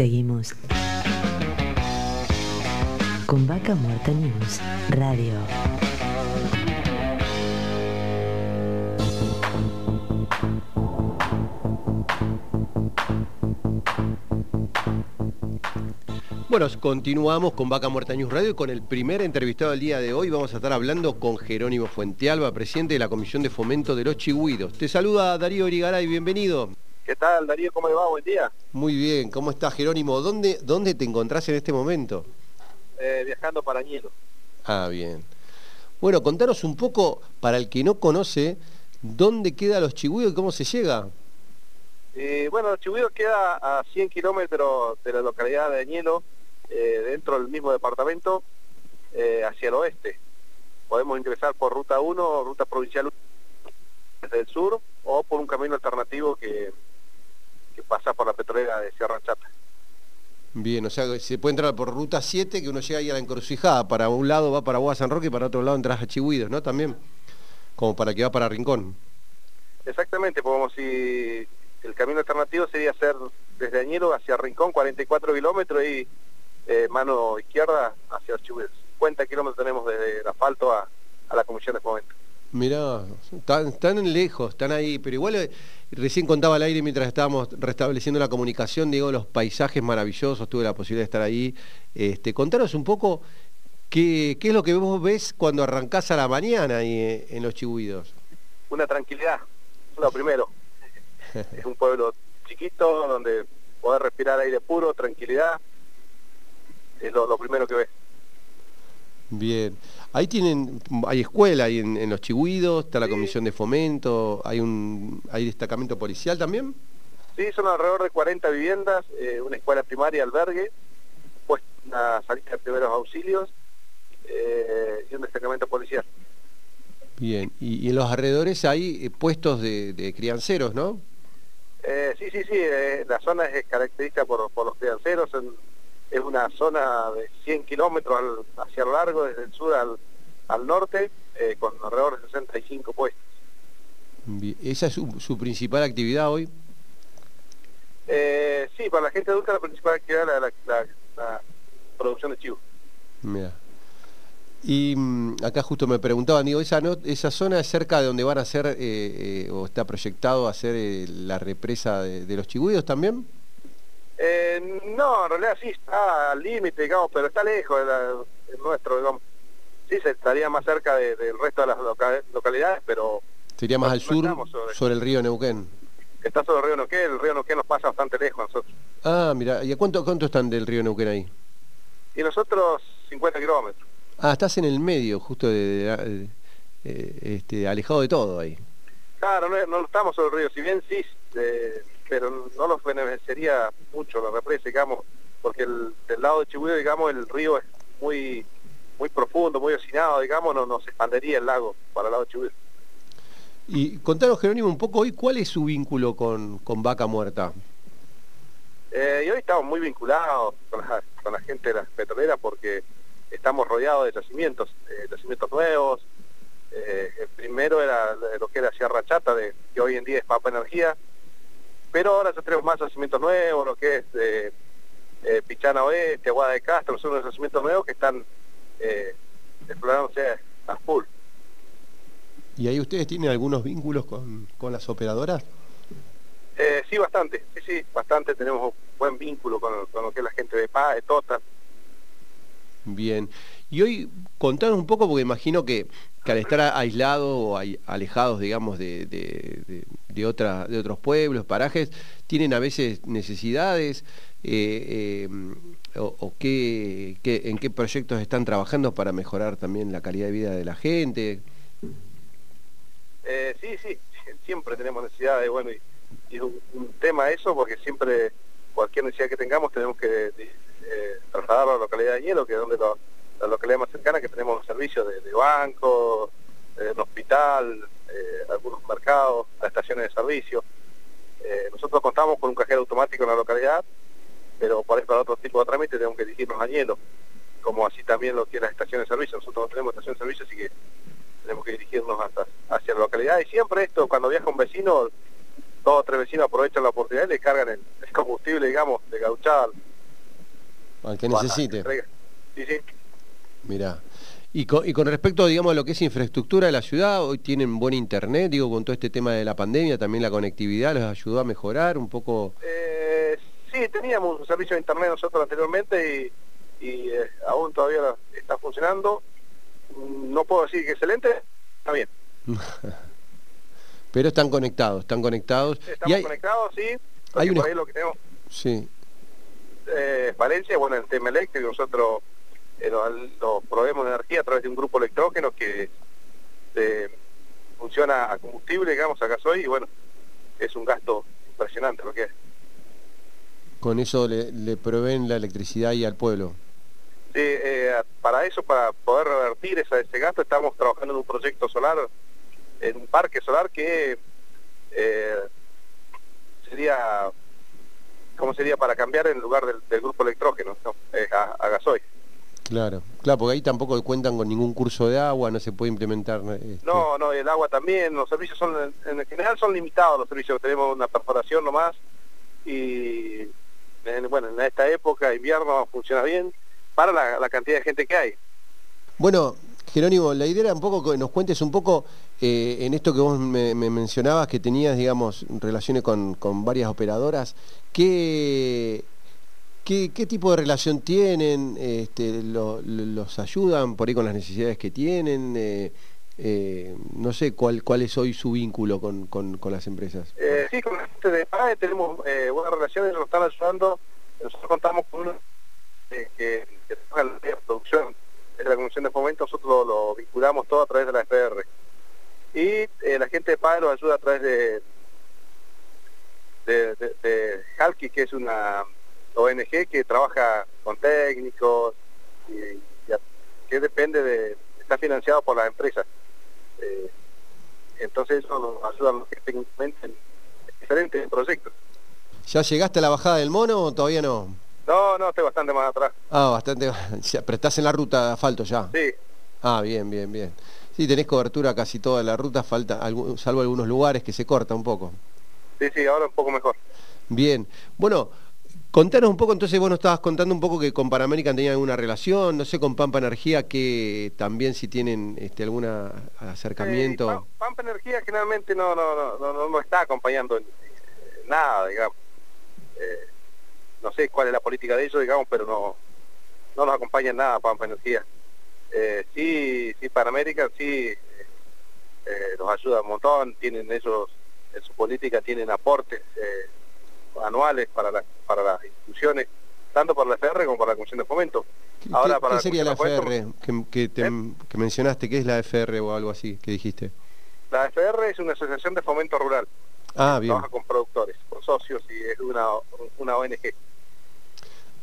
Seguimos con Vaca Muerta News Radio. Bueno, continuamos con Vaca Muerta News Radio y con el primer entrevistado del día de hoy vamos a estar hablando con Jerónimo Fuentealba, presidente de la Comisión de Fomento de los Chigüidos. Te saluda Darío Origaray, bienvenido. ¿Qué tal, Darío? ¿Cómo le va? Buen día. Muy bien, ¿cómo estás, Jerónimo? ¿Dónde, dónde te encontrás en este momento? Eh, viajando para Ñelo. Ah, bien. Bueno, contanos un poco, para el que no conoce, ¿dónde quedan los Chigüidos y cómo se llega? Eh, bueno, los Chigüidos queda a 100 kilómetros de la localidad de Ñelo, eh, dentro del mismo departamento hacia el oeste. Podemos ingresar por ruta 1 ruta provincial 1 desde el sur o por un camino alternativo que, que pasa por la petrolera de Sierra Chata. Bien, o sea, se puede entrar por ruta 7 que uno llega ahí a la encrucijada. Para un lado va para Boa San Roque y para otro lado entras a Chihuidos, ¿no? También, como para que va para Rincón. Exactamente, podemos ir, el camino alternativo sería hacer desde Añero hacia Rincón, 44 kilómetros y eh, mano izquierda hacia Archibald. 50 kilómetros tenemos desde el asfalto a, la Comisión de Fomento. Mirá, están, lejos, están ahí, pero igual eh, recién contaba al aire mientras estábamos restableciendo la comunicación, digo, los paisajes maravillosos, tuve la posibilidad de estar ahí. Este, contanos un poco qué, qué es lo que vos ves cuando arrancás a la mañana ahí eh, en Los Chihuidos. Una tranquilidad, lo primero. es un pueblo chiquito donde poder respirar aire puro, tranquilidad, es lo, primero que ves. Bien. Ahí tienen, hay escuela ahí en, Los Chihuidos, está la comisión de fomento, hay un hay destacamento policial también. Sí, son alrededor de 40 viviendas, eh, una escuela primaria, albergue, pues una salida de primeros auxilios eh, y un destacamento policial. Bien, y, en los alrededores hay eh, puestos de, crianceros, ¿no? sí, sí, sí, la zona es característica por, por los crianceros, en, es una zona de 100 kilómetros hacia lo largo, desde el sur al, norte, eh, con alrededor de 65 puestos. ¿Esa es su, principal actividad hoy? Eh, sí, para la gente adulta la principal actividad es la, producción de chivos. Mira. Y mm, acá justo me preguntaban, digo, ¿esa, esa zona es cerca de donde van a hacer, eh, o está proyectado hacer la represa de, de los chigüidos también? Eh, no, en realidad sí está al límite, digamos, pero está lejos de nuestro, digamos. Sí, se estaría más cerca del resto de las localidades, pero... Sería más al sur, sobre... el río Neuquén. Está sobre el río Neuquén, el río Neuquén nos pasa bastante lejos a nosotros. Ah, mira, ¿y a cuánto, cuánto están del río Neuquén ahí? Y nosotros 50 kilómetros. Ah, estás en el medio, justo de, eh, este, alejado de todo ahí. Claro, no, no estamos sobre el río, si bien sí... Eh, pero no nos beneficiaría mucho la represa, digamos, porque el, del lado de Chihuahua, digamos, el río es muy muy profundo, muy ocinado, digamos, no nos expandería el lago para el lado de Chihuahua. Y contanos, Jerónimo, un poco hoy, ¿cuál es su vínculo con, con Vaca Muerta? Eh, y hoy estamos muy vinculados con la, gente de las petroleras porque estamos rodeados de yacimientos, eh, yacimientos nuevos. Eh, el primero era lo que era Sierra Chata, de, que hoy en día es Papa Energía, pero ahora ya tenemos más yacimientos nuevos, lo que es eh, eh, Pichana Oeste, Aguada de Castro, son unos yacimientos nuevos que están eh, explorándose a full. ¿Y ahí ustedes tienen algunos vínculos con, las operadoras? Eh, sí, bastante, sí, sí, bastante, tenemos un buen vínculo con, lo que es la gente de PA, de Tota. Bien, y hoy contanos un poco, porque imagino que, al estar aislados o alejados, digamos, de, de, otra, de otros pueblos, parajes, tienen a veces necesidades eh, eh, o, qué, en qué proyectos están trabajando para mejorar también la calidad de vida de la gente. Eh, sí, sí, siempre tenemos necesidades, bueno, y, es un, tema eso porque siempre cualquier necesidad que tengamos tenemos que trasladarlo a la localidad de Hielo, que es donde la localidad más cercana, que tenemos servicios de, de banco, de un hospital, eh, algunos mercados, las estaciones de servicio. Eh, nosotros contamos con un cajero automático en la localidad, pero eso para otro tipo de trámites tenemos que dirigirnos a Hielo, como así también lo que las estaciones de servicio. Nosotros no tenemos estación de servicio, así que tenemos que dirigirnos hasta, hacia la localidad. Y siempre esto, cuando viaja un vecino, dos o tres vecinos aprovechan la oportunidad y le cargan el, combustible, digamos, de gauchada Al que necesite. entrega. Sí, sí. Mirá. Y con, y con respecto, digamos, a lo que es infraestructura de la ciudad, hoy tienen buen internet, digo, con todo este tema de la pandemia, también la conectividad los ayudó a mejorar un poco. Eh, sí, teníamos un servicio de internet nosotros anteriormente y, y, eh, aún todavía está funcionando. No puedo decir que excelente, está bien. Pero están conectados, están conectados. Estamos y hay, conectados, sí. hay Hay una- por ahí lo que tenemos sí, eh, Valencia, bueno, el tema eléctrico, nosotros eh, lo, lo proveemos de energía a través de un grupo electrógeno que eh, funciona a combustible, digamos, a gasoil, y bueno, es un gasto impresionante lo que es. con eso le, le proveen la electricidad ahí al pueblo. Sí, eh, para eso, para poder revertir esa- ese gasto, estamos trabajando en un proyecto solar, en un parque solar que eh, sería, ¿cómo sería? Para cambiar en lugar del, del grupo electrógeno, ¿no? Eh, a, a gasoil. Claro, claro, porque ahí tampoco cuentan con ningún curso de agua, no se puede implementar. este, No, no, el agua también, los servicios son, en general son limitados los servicios, tenemos una perforación nomás y en- bueno, en esta época, invierno, funciona bien para la, la cantidad de gente que hay. Bueno, Jerónimo, la idea era un poco que nos cuentes un poco eh, en esto que vos me, me mencionabas, que tenías, digamos, relaciones con, con varias operadoras, ¿qué, qué, qué tipo de relación tienen? Este, lo- lo- ¿Los ayudan por ahí con las necesidades que tienen? Eh, eh, no sé cuál, cuál es hoy su vínculo con, con- las empresas. Eh, sí, con la gente de PAE tenemos eh, buenas relaciones, nos están ayudando, nosotros contamos con eh, que, trabaja en la producción, es la Comisión de Fomento, nosotros lo, vinculamos todo a través de la FR. Y la gente de PAE nos ayuda a través de, de, de Halki, que es una ONG que trabaja con técnicos, y, que depende de, está financiado por las empresas. Eh, entonces eso nos ayuda a los que técnicamente en diferentes proyectos. ¿Ya llegaste a la bajada del mono o todavía no? No, no, estoy bastante más atrás. Ah, bastante. Pero estás en la ruta de asfalto ya. Sí, Ah, bien, bien, bien. Sí, tenés cobertura casi toda la ruta, falta salvo algunos lugares que se corta un poco. sí, sí, ahora un poco mejor. Bien. Bueno, contanos un poco, entonces vos nos estabas contando un poco que con Panamérica tenían alguna relación, no sé, con Pampa Energía, que también si tienen este, algún acercamiento. Eh, Pam- Pampa Energía generalmente no, no, no, no, no está acompañando en nada, digamos. Eh, no sé cuál es la política de ellos, digamos, pero no, no nos acompaña nada Pampa Energía. Eh, sí, sí, Panamérica sí eh, nos ayuda un montón, tienen ellos, en su política tienen aportes eh, anuales para, la- para las instituciones, tanto por la FR como por la Comisión de Fomento. ¿Qué, Ahora, qué- para qué sería la FR que, que te- ¿Eh? que mencionaste? ¿Qué es la FR o algo así que dijiste? La FR es una asociación de fomento rural. Ah, bien. trabaja con productores, con socios y es una, una ONG.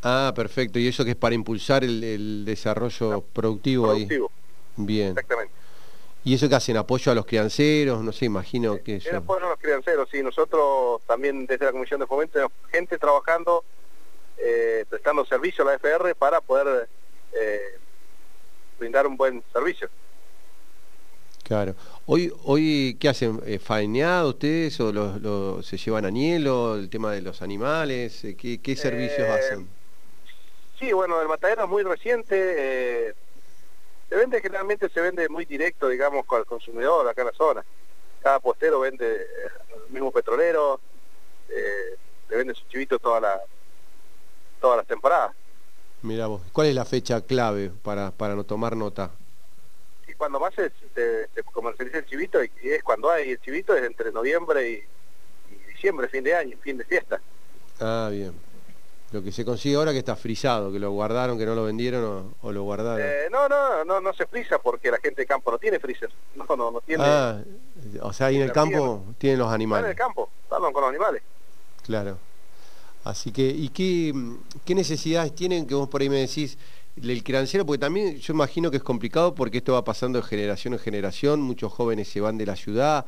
Ah, perfecto. Y eso que es para impulsar el, el desarrollo productivo, ahí. Productivo, Bien. exactamente. ¿Y eso que hacen? ¿Apoyo a los crianceros? No sé, imagino que eso. En apoyo a los crianceros, sí, nosotros también desde la Comisión de Fomento tenemos gente trabajando, eh, prestando servicio a la FR para poder eh, brindar un buen servicio. Claro. Hoy, hoy ¿qué hacen? Eh, ¿Faeneado ustedes o lo- lo- se llevan a Nielo? ¿El tema de los animales? Eh, ¿Qué, qué servicios Eh, hacen? Sí, bueno, el matadero es muy reciente, eh, se vende generalmente, se vende muy directo, digamos, con el consumidor acá en la zona. Cada postero vende, eh, el mismo petrolero, eh, le vende su chivito toda la, todas las temporadas. Mirá vos. ¿Cuál es la fecha clave para, para no tomar nota? Y cuando más se, se- se comercializa el chivito, y, y es cuando hay el chivito, es entre noviembre y, y diciembre, fin de año, fin de fiesta. Ah, bien. Lo que se consigue ahora que está frisado, que lo guardaron, que no lo vendieron o, o lo guardaron. Eh, no, no, no, no se frisa porque la gente de campo no tiene freezer. No, no, no tiene. ah, o sea, ahí en el campo tienen los Van en animales. el campo, hablan con los animales. Claro. Así que, ¿y qué, qué necesidades tienen que vos por ahí me decís el criancero? Porque también yo imagino que es complicado porque esto va pasando de generación en generación, muchos jóvenes se van de la ciudad,